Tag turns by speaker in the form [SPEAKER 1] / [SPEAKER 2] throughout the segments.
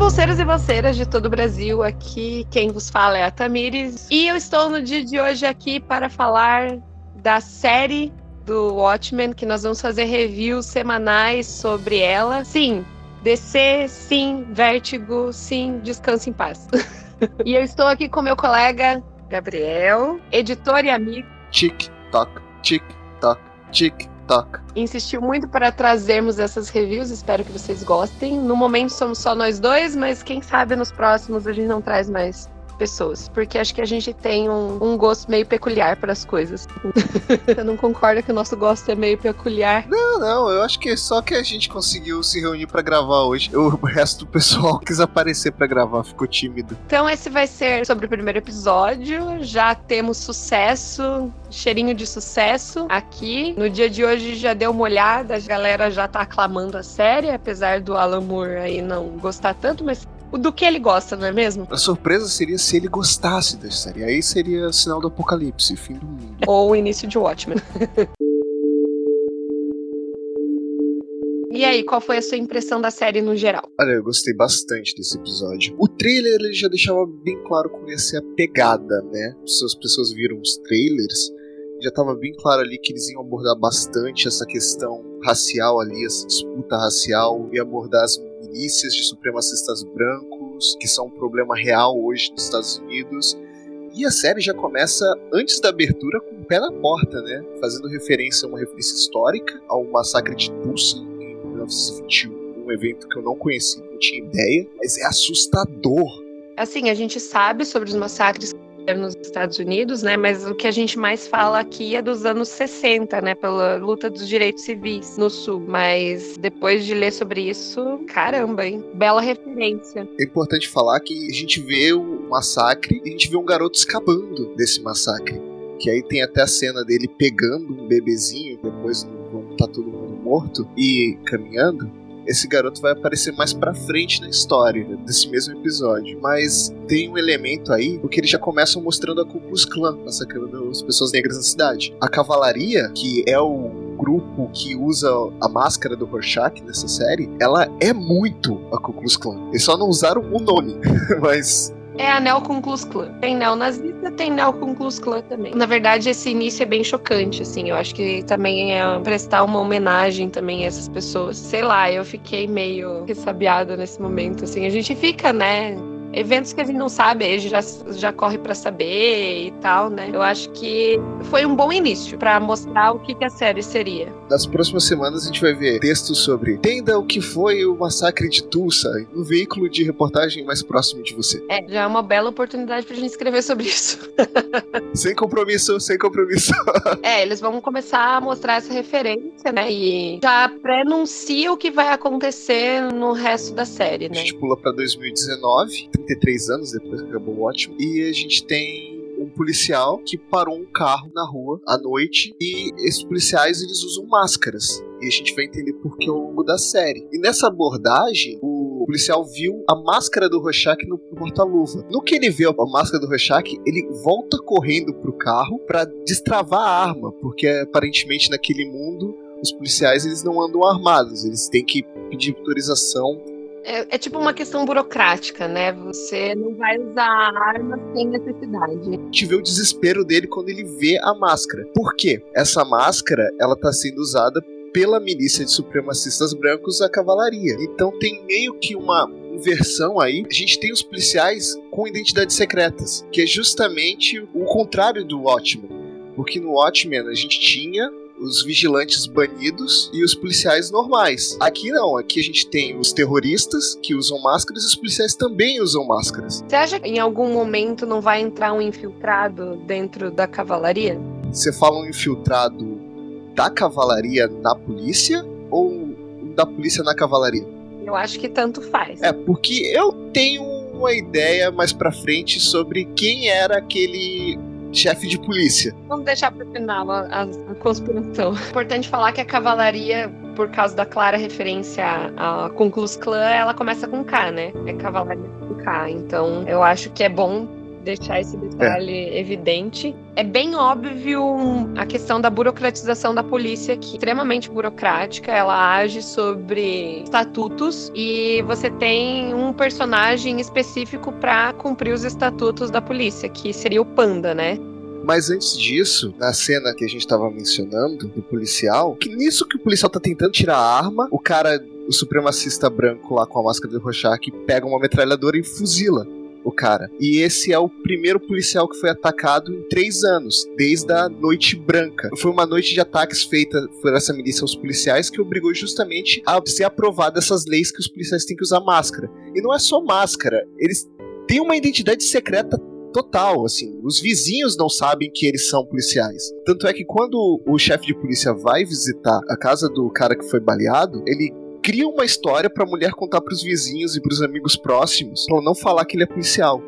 [SPEAKER 1] bolseiros e bolseiras de todo o Brasil, aqui quem vos fala é a Tamires. E eu estou no dia de hoje aqui para falar da série do Watchmen, que nós vamos fazer reviews semanais sobre ela. Sim, DC, sim, Vértigo, sim, descanse em paz. e eu estou aqui com meu colega Gabriel, editor e amigo.
[SPEAKER 2] Tic-toc, tic-toc, tic-toc.
[SPEAKER 1] Insistiu muito para trazermos essas reviews, espero que vocês gostem. No momento somos só nós dois, mas quem sabe nos próximos a gente não traz mais pessoas, porque acho que a gente tem um, um gosto meio peculiar para as coisas. Você não concorda que o nosso gosto é meio peculiar?
[SPEAKER 2] Não, não, eu acho que só que a gente conseguiu se reunir para gravar hoje. O resto do pessoal quis aparecer para gravar, ficou tímido.
[SPEAKER 1] Então esse vai ser sobre o primeiro episódio. Já temos sucesso, cheirinho de sucesso aqui. No dia de hoje já deu uma olhada, a galera já tá aclamando a série, apesar do Alan Moore aí não gostar tanto, mas do que ele gosta, não é mesmo?
[SPEAKER 2] A surpresa seria se ele gostasse da série. Aí seria sinal do apocalipse, fim do mundo.
[SPEAKER 1] Ou o início de Watchmen. E aí, qual foi a sua impressão da série no geral?
[SPEAKER 2] Olha, eu gostei bastante desse episódio. O trailer ele já deixava bem claro como ia ser a pegada, né? Se as pessoas viram os trailers, já estava bem claro ali que eles iam abordar bastante essa questão racial ali, essa disputa racial, e abordar as milícias de supremacistas brancos, que são um problema real hoje nos Estados Unidos. E a série já começa antes da abertura com o pé na porta, né? Fazendo referência a uma referência histórica ao massacre de Tulsa em 1921, um evento que eu não conhecia, não tinha ideia, mas é assustador.
[SPEAKER 1] Assim, a gente sabe sobre os massacres nos Estados Unidos, né? Mas o que a gente mais fala aqui é dos anos 60, né? Pela luta dos direitos civis no Sul. Mas depois de ler sobre isso, caramba, hein? Bela referência.
[SPEAKER 2] É importante falar que a gente vê o massacre e a gente vê um garoto escapando desse massacre. Que aí tem até a cena dele pegando um bebezinho, depois tá todo mundo morto, e caminhando esse garoto vai aparecer mais pra frente na história desse mesmo episódio. Mas tem um elemento aí, porque eles já começam mostrando a Ku Klux Klan massacrando as pessoas negras na cidade. A cavalaria, que é o grupo que usa a máscara do Rorschach nessa série, ela é muito a Ku Klux Klan. Eles só não usaram o nome, mas
[SPEAKER 1] é a Neo Ku Klux. Tem neonazista, tem Neo Ku Klux também. Na verdade, esse início é bem chocante, assim. Eu acho que também é prestar uma homenagem também a essas pessoas. Sei lá, eu fiquei meio ressabiada nesse momento, assim. A gente fica, né? Eventos que a gente não sabe, a gente já, já corre para saber e tal, né? Eu acho que foi um bom início para mostrar o que, que a série seria.
[SPEAKER 2] Nas próximas semanas a gente vai ver textos sobre Entenda o que foi o massacre de Tulsa no veículo de reportagem mais próximo de você.
[SPEAKER 1] É, já é uma bela oportunidade pra gente escrever sobre isso.
[SPEAKER 2] sem compromisso, sem compromisso.
[SPEAKER 1] é, eles vão começar a mostrar essa referência, né? E já prenuncia o que vai acontecer no resto da série, né?
[SPEAKER 2] A gente pula pra 2019 33 anos depois que acabou o ótimo. E a gente tem um policial que parou um carro na rua à noite e esses policiais eles usam máscaras. E a gente vai entender por que ao longo da série. E nessa abordagem, o policial viu a máscara do Rorschach no porta-luva. No que ele vê a máscara do Rorschach, ele volta correndo pro carro para destravar a arma, porque aparentemente naquele mundo os policiais eles não andam armados, eles têm que pedir autorização
[SPEAKER 1] é, é, tipo uma questão burocrática, né? Você não vai usar arma sem necessidade. A
[SPEAKER 2] gente vê o desespero dele quando ele vê a máscara. Por quê? Essa máscara, ela tá sendo usada pela milícia de supremacistas brancos, a cavalaria. Então tem meio que uma inversão aí. A gente tem os policiais com identidades secretas, que é justamente o contrário do Watchmen. Porque no Watchmen a gente tinha os vigilantes banidos e os policiais normais. Aqui não, aqui a gente tem os terroristas que usam máscaras e os policiais também usam máscaras.
[SPEAKER 1] Você acha que em algum momento não vai entrar um infiltrado dentro da cavalaria?
[SPEAKER 2] Você fala um infiltrado da cavalaria na polícia ou da polícia na cavalaria?
[SPEAKER 1] Eu acho que tanto faz.
[SPEAKER 2] É, porque eu tenho uma ideia mais pra frente sobre quem era aquele chefe de polícia.
[SPEAKER 1] Vamos deixar para o final a, a, a, conspiração. Importante falar que a cavalaria, por causa da clara referência a Klux Klan, ela começa com K, né? É cavalaria com K. Então, eu acho que é bom deixar esse detalhe é. evidente. É bem óbvio a questão da burocratização da polícia aqui, extremamente burocrática. Ela age sobre estatutos e você tem um personagem específico para cumprir os estatutos da polícia, que seria o Panda, né?
[SPEAKER 2] Mas antes disso, na cena que a gente estava mencionando, do policial, que nisso que o policial tá tentando tirar a arma, o cara, o supremacista branco lá com a máscara de Rorschach, pega uma metralhadora e fuzila o cara. E esse é o primeiro policial que foi atacado em três anos, desde a Noite Branca. Foi uma noite de ataques feita por essa milícia aos policiais que obrigou justamente a ser aprovada essas leis que os policiais têm que usar máscara. E não é só máscara, eles têm uma identidade secreta total, assim. Os vizinhos não sabem que eles são policiais. Tanto é que quando o chefe de polícia vai visitar a casa do cara que foi baleado, ele cria uma história para a mulher contar para os vizinhos e para os amigos próximos, para não falar que ele é policial.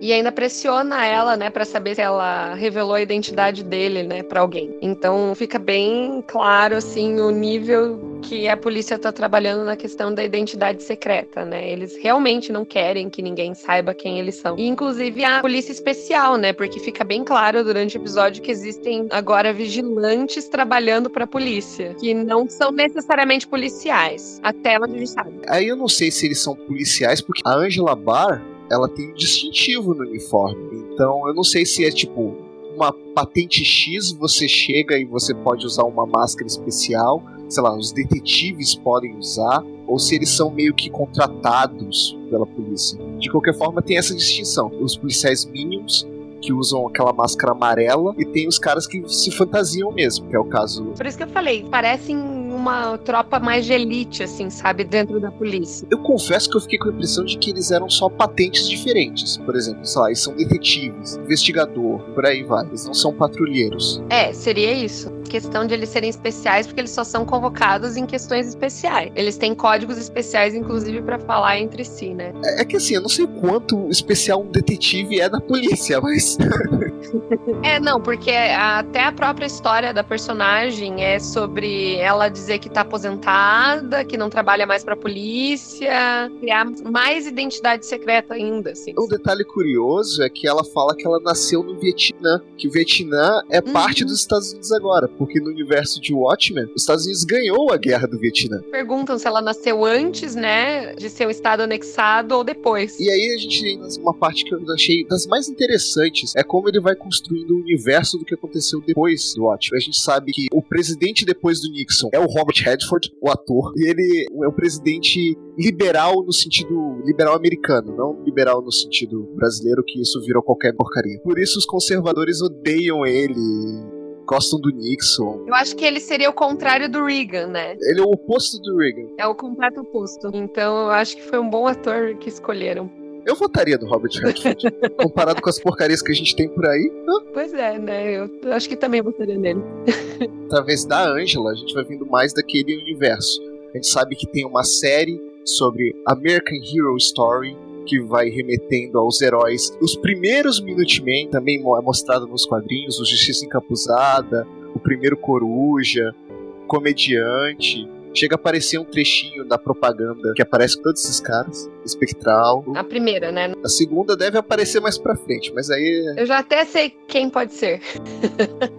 [SPEAKER 1] E ainda pressiona ela, né, para saber se ela revelou a identidade dele, né, para alguém. Então fica bem claro assim o nível que a polícia tá trabalhando na questão da identidade secreta, né? Eles realmente não querem que ninguém saiba quem eles são. E inclusive a polícia especial, né, porque fica bem claro durante o episódio que existem agora vigilantes trabalhando para a polícia, que não são necessariamente policiais, até onde a gente sabe.
[SPEAKER 2] Aí eu não sei se eles são policiais porque a Angela Barr ela tem um distintivo no uniforme. Então eu não sei se é tipo uma patente X, você chega e você pode usar uma máscara especial, sei lá, os detetives podem usar, ou se eles são meio que contratados pela polícia. De qualquer forma, tem essa distinção. Os policiais mínimos que usam aquela máscara amarela e tem os caras que se fantasiam mesmo, que é o caso.
[SPEAKER 1] Por isso que eu falei, parecem uma tropa mais de elite, assim, sabe, dentro da polícia.
[SPEAKER 2] Eu confesso que eu fiquei com a impressão de que eles eram só patentes diferentes. Por exemplo, sei lá, eles são detetives, investigador, por aí vai. Eles não são patrulheiros.
[SPEAKER 1] É, seria isso. Questão de eles serem especiais, porque eles só são convocados em questões especiais. Eles têm códigos especiais, inclusive, para falar entre si, né?
[SPEAKER 2] É, é, que assim, eu não sei quanto especial um detetive é da polícia, mas.
[SPEAKER 1] é, não, porque até a própria história da personagem é sobre ela dizer dizer que tá aposentada, que não trabalha mais pra polícia, criar mais identidade secreta ainda, assim.
[SPEAKER 2] Um detalhe curioso é que ela fala que ela nasceu no Vietnã, que o Vietnã é uhum. parte dos Estados Unidos agora, porque no universo de Watchmen, os Estados Unidos ganhou a guerra do Vietnã.
[SPEAKER 1] Perguntam se ela nasceu antes, né, de ser um estado anexado ou depois.
[SPEAKER 2] E aí a gente tem uma parte que eu achei das mais interessantes, é como ele vai construindo o universo do que aconteceu depois do Watchmen. A gente sabe que o presidente depois do Nixon é o Robert Redford, o ator, e ele é um presidente liberal no sentido liberal americano, não liberal no sentido brasileiro, que isso virou qualquer porcaria. Por isso os conservadores odeiam ele, gostam do Nixon.
[SPEAKER 1] Eu acho que ele seria o contrário do Reagan, né?
[SPEAKER 2] Ele é o oposto do Reagan.
[SPEAKER 1] É o completo oposto. Então eu acho que foi um bom ator que escolheram.
[SPEAKER 2] Eu votaria no Robert Redford. Comparado com as porcarias que a gente tem por aí.
[SPEAKER 1] Pois é, né? Eu acho que também votaria nele.
[SPEAKER 2] Através da Angela, a gente vai vendo mais daquele universo. A gente sabe que tem uma série sobre American Hero Story, que vai remetendo aos heróis. Os primeiros Minutemen também é mostrado nos quadrinhos, o Justiça Encapuzada, o primeiro Coruja, Comediante. Chega a aparecer um trechinho da propaganda que aparece com todos esses caras. Espectral.
[SPEAKER 1] A primeira, né?
[SPEAKER 2] A segunda deve aparecer mais pra frente, mas aí.
[SPEAKER 1] Eu já até sei quem pode ser.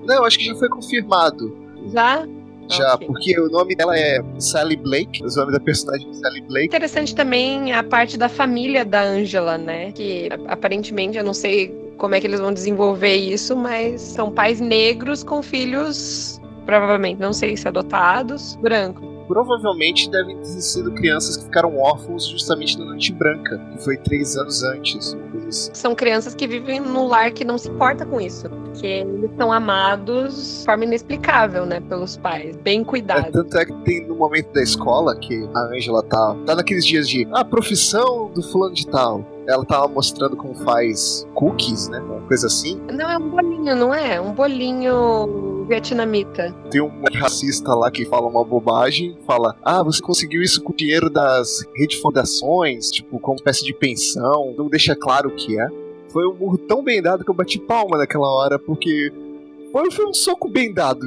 [SPEAKER 2] Não, acho que já foi confirmado.
[SPEAKER 1] Já?
[SPEAKER 2] Já, okay. porque o nome dela é Sally Blake, o nome da personagem é Sally Blake.
[SPEAKER 1] Interessante também a parte da família da Angela, né? Que aparentemente, eu não sei como é que eles vão desenvolver isso, mas são pais negros com filhos, provavelmente, não sei se adotados, brancos
[SPEAKER 2] provavelmente devem ter sido crianças que ficaram órfãos justamente na Noite Branca, que foi três anos antes.
[SPEAKER 1] Assim. São crianças que vivem num lar que não se importa com isso, porque eles são amados de forma inexplicável, né, pelos pais, bem cuidados.
[SPEAKER 2] É, tanto é que tem no momento da escola que a Angela tá, tá naqueles dias de a ah, profissão do fulano de tal ela tava mostrando como faz cookies, né? Uma coisa assim.
[SPEAKER 1] Não, é um bolinho, não é? Um bolinho vietnamita.
[SPEAKER 2] Tem um racista lá que fala uma bobagem, fala: Ah, você conseguiu isso com o dinheiro das redes fundações, tipo, como espécie de pensão, não deixa claro o que é. Foi um murro tão bem dado que eu bati palma naquela hora, porque foi, foi um soco bem dado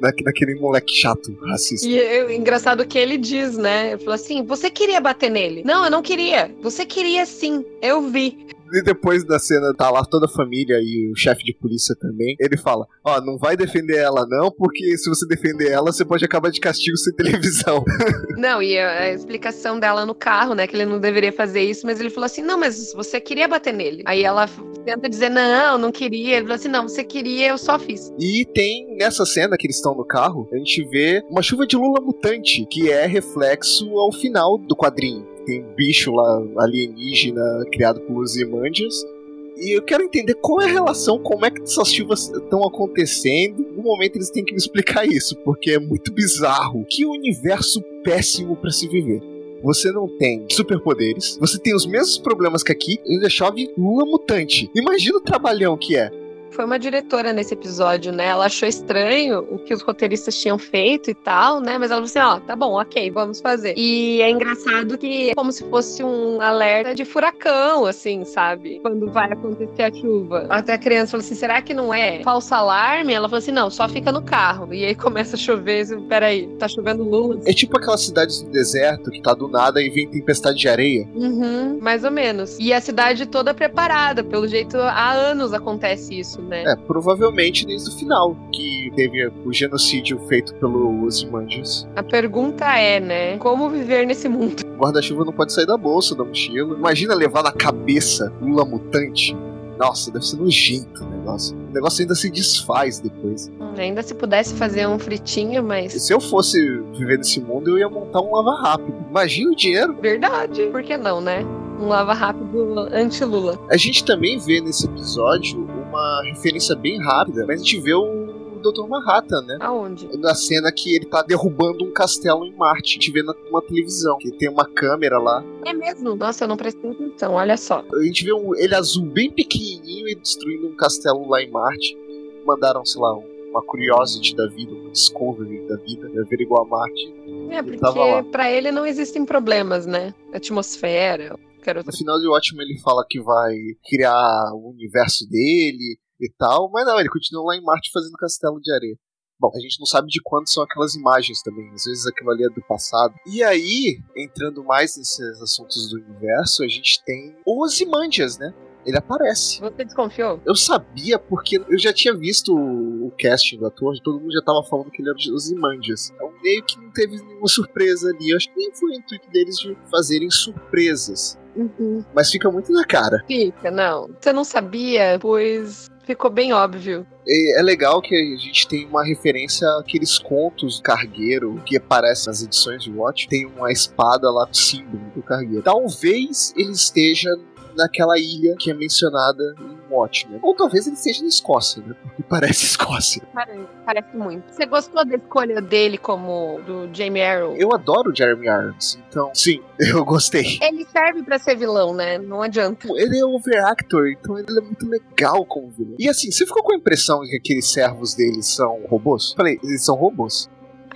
[SPEAKER 2] naquele moleque chato, racista.
[SPEAKER 1] E é engraçado que ele diz, né? Ele falou assim: você queria bater nele? Não, eu não queria. Você queria sim, eu vi.
[SPEAKER 2] E depois da cena, tá lá toda a família e o chefe de polícia também. Ele fala: Ó, oh, não vai defender ela, não, porque se você defender ela, você pode acabar de castigo sem televisão.
[SPEAKER 1] Não, e a, a explicação dela no carro, né? Que ele não deveria fazer isso, mas ele falou assim: não, mas você queria bater nele. Aí ela tenta dizer: não, não queria. Ele falou assim: não, você queria, eu só fiz.
[SPEAKER 2] E tem nessa cena que eles estão no carro, a gente vê uma chuva de lula mutante, que é reflexo ao final do quadrinho tem um bicho lá alienígena criado por Ozymandias. E eu quero entender qual é a relação, como é que essas chuvas estão acontecendo. No momento eles têm que me explicar isso, porque é muito bizarro. Que universo péssimo para se viver. Você não tem superpoderes, você tem os mesmos problemas que aqui, ainda chove lula mutante. Imagina o trabalhão que é
[SPEAKER 1] foi uma diretora nesse episódio, né? Ela achou estranho o que os roteiristas tinham feito e tal, né? Mas ela falou assim: ó, tá bom, ok, vamos fazer. E é engraçado que é como se fosse um alerta de furacão, assim, sabe? Quando vai acontecer a chuva. Até a criança falou assim: será que não é falso alarme? Ela falou assim: não, só fica no carro. E aí começa a chover. Peraí, tá chovendo lula.
[SPEAKER 2] É tipo aquelas cidades do deserto que tá do nada e vem tempestade de areia.
[SPEAKER 1] Uhum, mais ou menos. E a cidade toda preparada. Pelo jeito, há anos acontece isso né?
[SPEAKER 2] É, provavelmente desde o final, que teve o genocídio feito pelos Imandias.
[SPEAKER 1] A pergunta é, né? Como viver nesse mundo?
[SPEAKER 2] O guarda-chuva não pode sair da bolsa, da mochila. Imagina levar na cabeça Lula mutante. Nossa, deve ser nojento o negócio. O negócio ainda se desfaz depois.
[SPEAKER 1] Hum, ainda se pudesse fazer um fritinho, mas.
[SPEAKER 2] E se eu fosse viver nesse mundo, eu ia montar um lava rápido. Imagina o dinheiro.
[SPEAKER 1] Verdade. Por que não, né? Um lava rápido anti-Lula.
[SPEAKER 2] A gente também vê nesse episódio uma referência bem rápida, mas a gente vê o Dr. Manhattan, né?
[SPEAKER 1] Aonde?
[SPEAKER 2] Na cena que ele tá derrubando um castelo em Marte. A gente vê numa televisão, que tem uma câmera lá.
[SPEAKER 1] É mesmo? Nossa, eu não prestei atenção, olha só.
[SPEAKER 2] A gente vê um, ele azul bem pequenininho e destruindo um castelo lá em Marte. Mandaram, sei lá, um uma curiosity da vida, uma discovery da vida, averiguar a Marte.
[SPEAKER 1] É, porque para ele não existem problemas, né? Atmosfera,
[SPEAKER 2] no final de ótimo ele fala que vai criar o universo dele e tal, mas não, ele continua lá em Marte fazendo castelo de areia. Bom, a gente não sabe de quando são aquelas imagens também, às vezes aquilo ali é do passado. E aí, entrando mais nesses assuntos do universo, a gente tem os Imandias, né? ele aparece.
[SPEAKER 1] Você desconfiou?
[SPEAKER 2] Eu sabia porque eu já tinha visto o, casting do ator, todo mundo já tava falando que ele era os Imandias. Então meio que não teve nenhuma surpresa ali. Eu acho que nem foi o intuito deles de fazerem surpresas.
[SPEAKER 1] Uhum.
[SPEAKER 2] Mas fica muito na cara.
[SPEAKER 1] Fica, não. Você não sabia, pois ficou bem óbvio.
[SPEAKER 2] É legal que a gente tem uma referência àqueles contos do cargueiro que aparecem nas edições de Watch. Tem uma espada lá, símbolo do cargueiro. Talvez ele esteja naquela ilha que é mencionada em Watchmen. Ou talvez ele seja na Escócia, né? Porque parece Escócia.
[SPEAKER 1] Parece, parece muito. Você gostou da escolha dele como do Jamie Arrow?
[SPEAKER 2] Eu adoro o Jeremy Irons, então sim, eu gostei.
[SPEAKER 1] Ele serve para ser vilão, né? Não adianta.
[SPEAKER 2] Ele é overactor, então ele é muito legal como vilão. E assim, você ficou com a impressão que aqueles servos dele são robôs? Falei, eles são robôs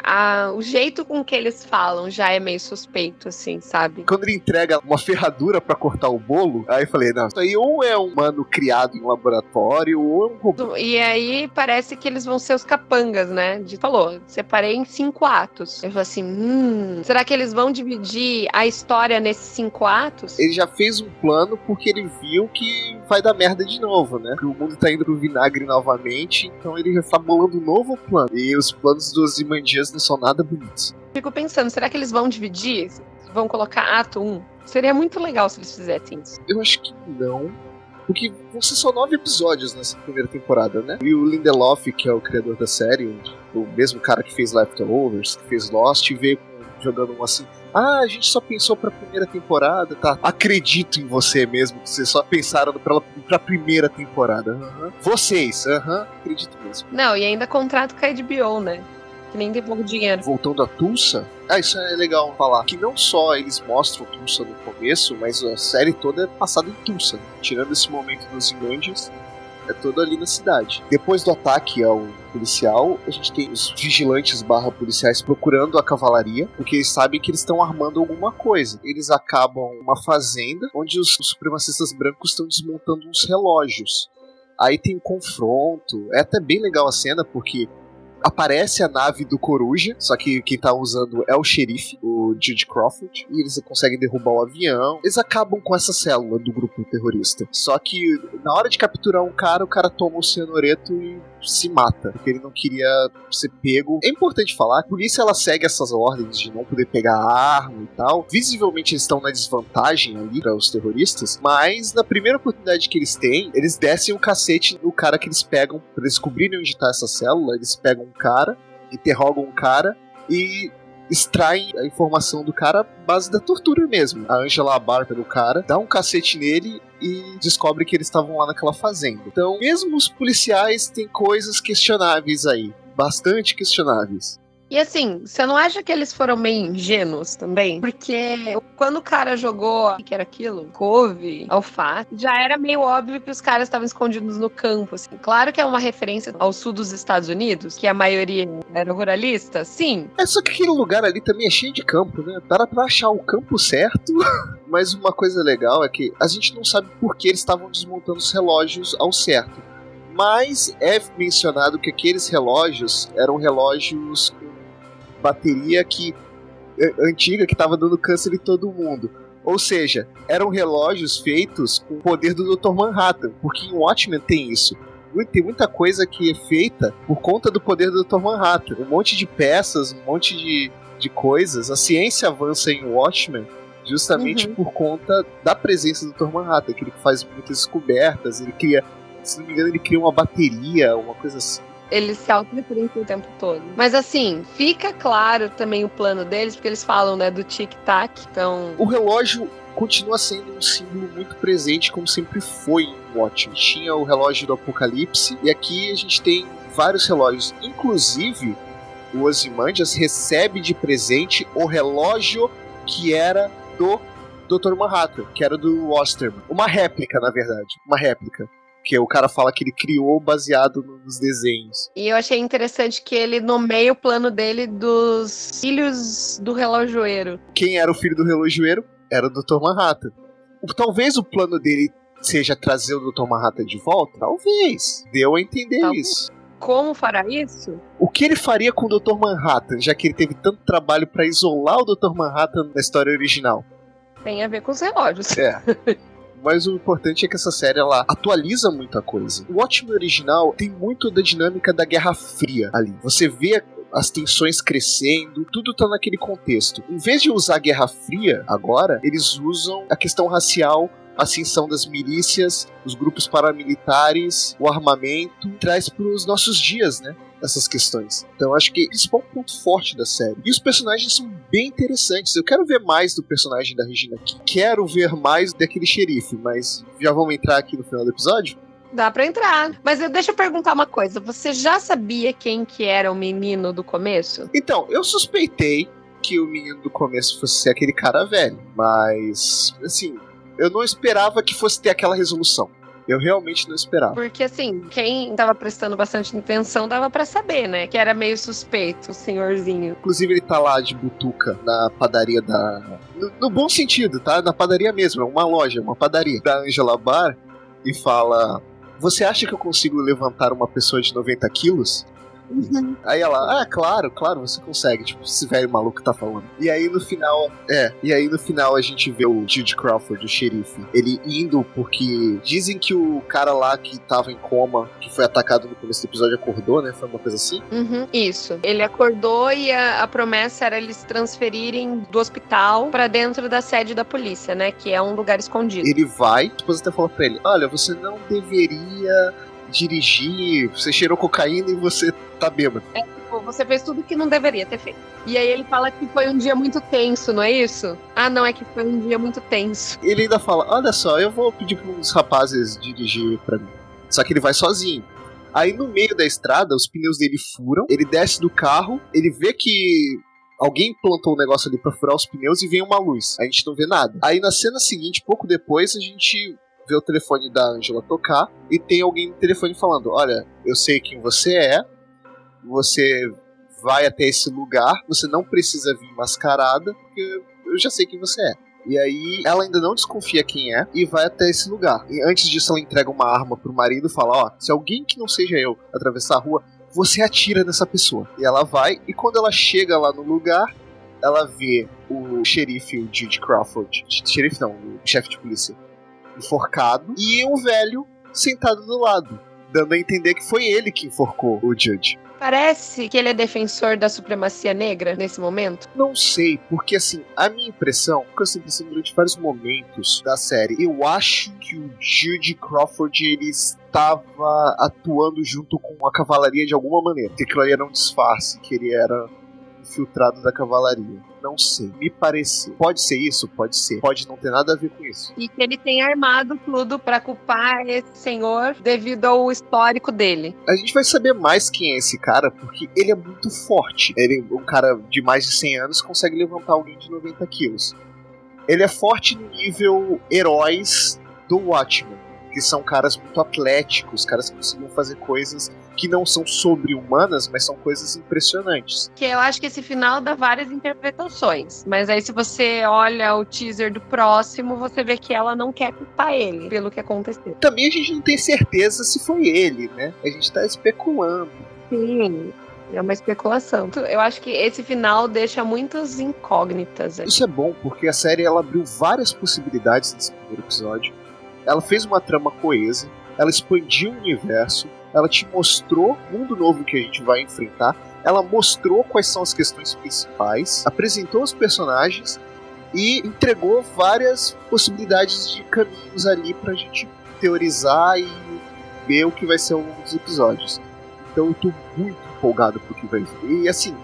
[SPEAKER 1] a, o jeito com que eles falam já é meio suspeito, assim, sabe?
[SPEAKER 2] Quando ele entrega uma ferradura para cortar o bolo, aí eu falei, não, isso aí ou é um humano criado em um laboratório, ou é um robô.
[SPEAKER 1] E aí parece que eles vão ser os capangas, né? De, falou, separei em cinco atos. Eu falei assim, hum, será que eles vão dividir a história nesses cinco atos?
[SPEAKER 2] Ele já fez um plano porque ele viu que vai dar merda de novo, né? Que o mundo tá indo pro vinagre novamente, então ele já tá bolando um novo plano. E os planos dos Imandias não são nada bonitos.
[SPEAKER 1] Fico pensando, será que eles vão dividir? Vão colocar ato 1? Seria muito legal se eles fizessem isso.
[SPEAKER 2] Eu acho que não. Porque vão ser só nove episódios nessa primeira temporada, né? E o Lindelof, que é o criador da série, o mesmo cara que fez Leftovers, que fez Lost, veio jogando um assim. Ah, a gente só pensou pra primeira temporada, tá? Acredito em você mesmo, que vocês só pensaram pra, pra primeira temporada. Uhum. Vocês, aham, uhum, acredito mesmo.
[SPEAKER 1] Não, e ainda contrato com a HBO, né? Que nem tem pouco dinheiro.
[SPEAKER 2] Voltando a Tulsa, ah, isso é legal falar. Que não só eles mostram Tulsa no começo, mas a série toda é passada em Tulsa. Né? Tirando esse momento dos Inlandes, é toda ali na cidade. Depois do ataque ao policial, a gente tem os vigilantes barra policiais procurando a cavalaria, porque eles sabem que eles estão armando alguma coisa. Eles acabam uma fazenda onde os supremacistas brancos estão desmontando uns relógios. Aí tem um confronto. É até bem legal a cena, porque aparece a nave do Coruja, só que quem tá usando é o xerife. O Jude Crawford e eles conseguem derrubar o avião. Eles acabam com essa célula do grupo terrorista. Só que na hora de capturar um cara, o cara toma o cianureto e se mata, porque ele não queria ser pego. É importante falar, a polícia ela segue essas ordens de não poder pegar arma e tal. Visivelmente eles estão na desvantagem ali para os terroristas, mas na primeira oportunidade que eles têm, eles descem o cacete no cara que eles pegam para descobrirem onde tá essa célula. Eles pegam um cara, interrogam um cara e extraem a informação do cara base da tortura mesmo. A Angela abarca do cara, dá um cacete nele e descobre que eles estavam lá naquela fazenda. Então, mesmo os policiais têm coisas questionáveis aí. Bastante questionáveis.
[SPEAKER 1] E assim, você não acha que eles foram meio ingênuos também? Porque quando o cara jogou, que era aquilo? Couve, alface, já era meio óbvio que os caras estavam escondidos no campo, assim. Claro que é uma referência ao sul dos Estados Unidos, que a maioria era ruralista, sim.
[SPEAKER 2] É só que aquele lugar ali também é cheio de campo, né? Para pra achar o campo certo. Mas uma coisa legal é que a gente não sabe por que eles estavam desmontando os relógios ao certo mas é mencionado que aqueles relógios eram relógios bateria que é, antiga que estava dando câncer em todo mundo. Ou seja, eram relógios feitos com o poder do Dr. Manhattan, porque em Watchmen tem isso. Tem muita coisa que é feita por conta do poder do Dr. Manhattan. Um monte de peças, um monte de, de coisas. A ciência avança em Watchmen justamente uhum. por conta da presença do Dr. Manhattan, que ele faz muitas descobertas, ele cria, se não me engano, ele cria uma bateria, uma coisa assim
[SPEAKER 1] eles se auto-referenciam o tempo todo. Mas assim, fica claro também o plano deles, porque eles falam, né, do tic-tac, então...
[SPEAKER 2] O relógio continua sendo um símbolo muito presente, como sempre foi em Watchmen. Tinha o relógio do Apocalipse, e aqui a gente tem vários relógios. Inclusive, o Ozymandias recebe de presente o relógio que era do Dr. Manhattan, que era do Osterman. Uma réplica, na verdade. Uma réplica que o cara fala que ele criou baseado nos desenhos.
[SPEAKER 1] E eu achei interessante que ele nomeia o plano dele dos filhos do relojoeiro.
[SPEAKER 2] Quem era o filho do relojoeiro? Era o Dr. Manhattan. Talvez o plano dele seja trazer o Dr. Manhattan de volta? Talvez. Deu a entender Talvez. isso.
[SPEAKER 1] Como fará isso?
[SPEAKER 2] O que ele faria com o Dr. Manhattan, já que ele teve tanto trabalho para isolar o Dr. Manhattan na história original?
[SPEAKER 1] Tem a ver com os relógios.
[SPEAKER 2] É. mas o importante é que essa série ela atualiza muita coisa. O Watchmen original tem muito da dinâmica da Guerra Fria ali. Você vê as tensões crescendo, tudo tá naquele contexto. Em vez de usar a Guerra Fria agora, eles usam a questão racial a ascensão das milícias, os grupos paramilitares, o armamento, traz para os nossos dias, né? Essas questões. Então acho que esse é o ponto forte da série. E os personagens são bem interessantes. Eu quero ver mais do personagem da Regina aqui. Quero ver mais daquele xerife, mas já vamos entrar aqui no final do episódio?
[SPEAKER 1] Dá pra entrar. Mas deixa eu perguntar uma coisa. Você já sabia quem que era o menino do começo?
[SPEAKER 2] Então, eu suspeitei que o menino do começo fosse aquele cara velho. Mas, assim, eu não esperava que fosse ter aquela resolução. Eu realmente não esperava.
[SPEAKER 1] Porque, assim, quem tava prestando bastante atenção dava para saber, né? Que era meio suspeito o senhorzinho.
[SPEAKER 2] Inclusive, ele tá lá de butuca na padaria da. No, no bom sentido, tá? Na padaria mesmo, é uma loja, uma padaria. Da Angela Bar e fala: Você acha que eu consigo levantar uma pessoa de 90 quilos? Uhum. Aí ela, ah, claro, claro, você consegue. Tipo, esse velho maluco tá falando. E aí no final, é, e aí no final a gente vê o Jude Crawford, o xerife, ele indo porque dizem que o cara lá que tava em coma, que foi atacado no começo do episódio, acordou, né? Foi uma coisa assim?
[SPEAKER 1] Uhum, isso. Ele acordou e a, a promessa era eles transferirem do hospital para dentro da sede da polícia, né? Que é um lugar escondido.
[SPEAKER 2] Ele vai, esposa até falou pra ele: Olha, você não deveria dirigir, você cheirou cocaína e você tá bêbado.
[SPEAKER 1] É, tipo, você fez tudo que não deveria ter feito. E aí ele fala que foi um dia muito tenso, não é isso? Ah, não, é que foi um dia muito tenso.
[SPEAKER 2] Ele ainda fala: Olha só, eu vou pedir para uns rapazes dirigir para mim. Só que ele vai sozinho. Aí no meio da estrada, os pneus dele furam, ele desce do carro, ele vê que alguém plantou um negócio ali pra furar os pneus e vem uma luz. A gente não vê nada. Aí na cena seguinte, pouco depois, a gente vê o telefone da Angela tocar e tem alguém no telefone falando: Olha, eu sei quem você é, você vai até esse lugar, você não precisa vir mascarada, porque eu já sei quem você é. E aí ela ainda não desconfia quem é e vai até esse lugar. E antes disso ela entrega uma arma pro marido e fala: "Ó, se alguém que não seja eu atravessar a rua, você atira nessa pessoa". E ela vai e quando ela chega lá no lugar, ela vê o xerife, o Jude Crawford, xerife não, o chefe de polícia, enforcado, e o velho sentado do lado, dando a entender que foi ele que enforcou o Jude.
[SPEAKER 1] Parece que ele é defensor da supremacia negra nesse momento.
[SPEAKER 2] Não sei, porque assim, a minha impressão, que eu sempre pensei durante vários momentos da série, eu acho que o Jude Crawford ele estava atuando junto com a cavalaria de alguma maneira. Que aquilo ali era um disfarce, que ele era infiltrado da cavalaria. Não sei. Me pareceu. Pode ser isso? Pode ser. Pode não ter nada a ver com isso.
[SPEAKER 1] E que ele tem armado tudo para culpar esse senhor devido ao histórico dele.
[SPEAKER 2] A gente vai saber mais quem é esse cara porque ele é muito forte. Ele, um cara de mais de 100 anos consegue levantar alguém de 90 quilos. Ele é forte no nível heróis do Watchmen que são caras muito atléticos, caras que conseguiam fazer coisas que não são sobre-humanas, mas são coisas impressionantes.
[SPEAKER 1] Que eu acho que esse final dá várias interpretações. Mas aí, se você olha o teaser do próximo, você vê que ela não quer culpar ele pelo que aconteceu.
[SPEAKER 2] Também a gente não tem certeza se foi ele, né? A gente tá especulando.
[SPEAKER 1] Sim. É uma especulação. Eu acho que esse final deixa muitas incógnitas.
[SPEAKER 2] Isso é bom, porque a série ela abriu várias possibilidades nesse primeiro episódio ela fez uma trama coesa, ela expandiu o universo, ela te mostrou o mundo novo que a gente vai enfrentar, ela mostrou quais são as questões principais, apresentou os personagens e entregou várias possibilidades de caminhos ali pra gente teorizar e ver o que vai ser ao longo dos episódios. Então eu tô muito empolgado pro que vai vir. E assim,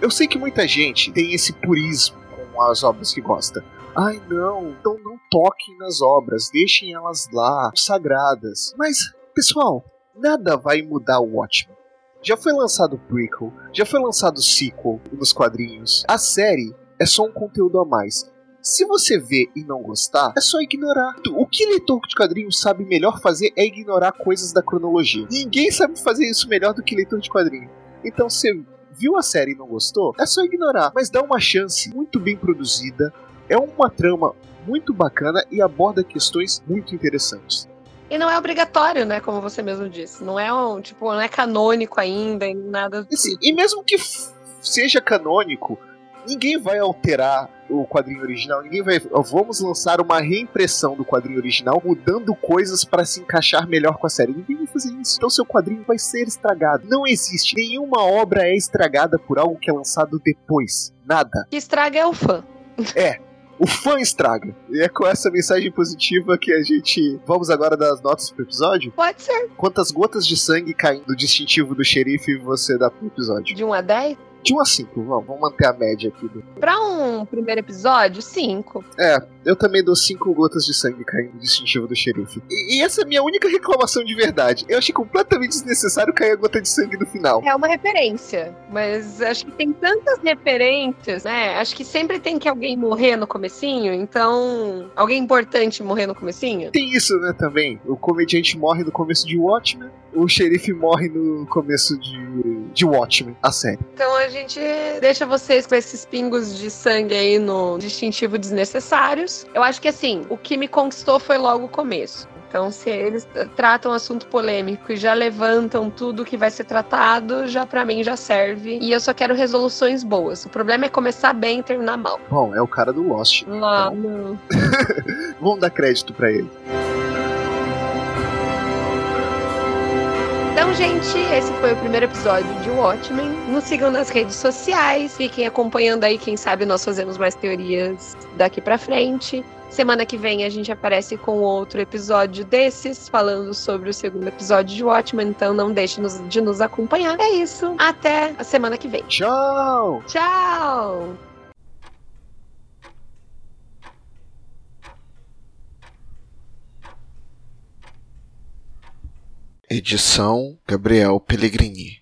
[SPEAKER 2] eu sei que muita gente tem esse purismo com as obras que gosta. Ai não, então não toquem nas obras, deixem elas lá, sagradas. Mas, pessoal, nada vai mudar o Watchmen. Já foi lançado o prequel, já foi lançado o sequel nos quadrinhos. A série é só um conteúdo a mais. Se você vê e não gostar, é só ignorar. O que leitor de quadrinhos sabe melhor fazer é ignorar coisas da cronologia. Ninguém sabe fazer isso melhor do que leitor de quadrinho. Então, se viu a série e não gostou, é só ignorar. Mas dá uma chance muito bem produzida, é uma trama muito bacana e aborda questões muito interessantes.
[SPEAKER 1] E não é obrigatório, né? Como você mesmo disse. Não é um, tipo, não é canônico ainda e nada.
[SPEAKER 2] E, assim, e mesmo que seja canônico, ninguém vai alterar o quadrinho original, ninguém vai. Vamos lançar uma reimpressão do quadrinho original, mudando coisas para se encaixar melhor com a série. Ninguém vai fazer isso. Então seu quadrinho vai ser estragado. Não existe. Nenhuma obra é estragada por algo que é lançado depois. Nada.
[SPEAKER 1] Que estraga é o fã.
[SPEAKER 2] É. O fã estraga. E é com essa mensagem positiva que a gente. Vamos agora das notas pro episódio?
[SPEAKER 1] Pode ser.
[SPEAKER 2] Quantas gotas de sangue caem do distintivo do xerife você dá pro episódio?
[SPEAKER 1] De 1 a 10?
[SPEAKER 2] De 1 a 5, vamos, manter a média aqui. Do...
[SPEAKER 1] Pra um primeiro episódio, 5.
[SPEAKER 2] É, eu também dou 5 gotas de sangue caindo no distintivo do xerife. E, e, essa é a minha única reclamação de verdade. Eu achei completamente desnecessário cair a gota de sangue no final.
[SPEAKER 1] É uma referência, mas acho que tem tantas referências, né? Acho que sempre tem que alguém morrer no comecinho, então... Alguém importante morrer no comecinho?
[SPEAKER 2] Tem isso, né, também. O comediante morre no começo de Watchmen, o xerife morre no começo de, de Watchmen, a série.
[SPEAKER 1] Então a gente deixa vocês com esses pingos de sangue aí no distintivo desnecessários. Eu acho que assim, o que me conquistou foi logo o começo. Então, se eles tratam assunto polêmico e já levantam tudo que vai ser tratado, já para mim já serve. E eu só quero resoluções boas. O problema é começar bem e terminar mal.
[SPEAKER 2] Bom, é o cara do Lost.
[SPEAKER 1] Lá, então...
[SPEAKER 2] Vamos dar crédito para ele.
[SPEAKER 1] Então, gente, esse foi o primeiro episódio de Watchmen. Nos sigam nas redes sociais, fiquem acompanhando aí, quem sabe nós fazemos mais teorias daqui para frente. Semana que vem a gente aparece com outro episódio desses, falando sobre o segundo episódio de Watchmen, então não deixe de nos acompanhar. É isso, até a semana que vem.
[SPEAKER 2] Tchau!
[SPEAKER 1] Tchau!
[SPEAKER 2] Edição Gabriel Pellegrini.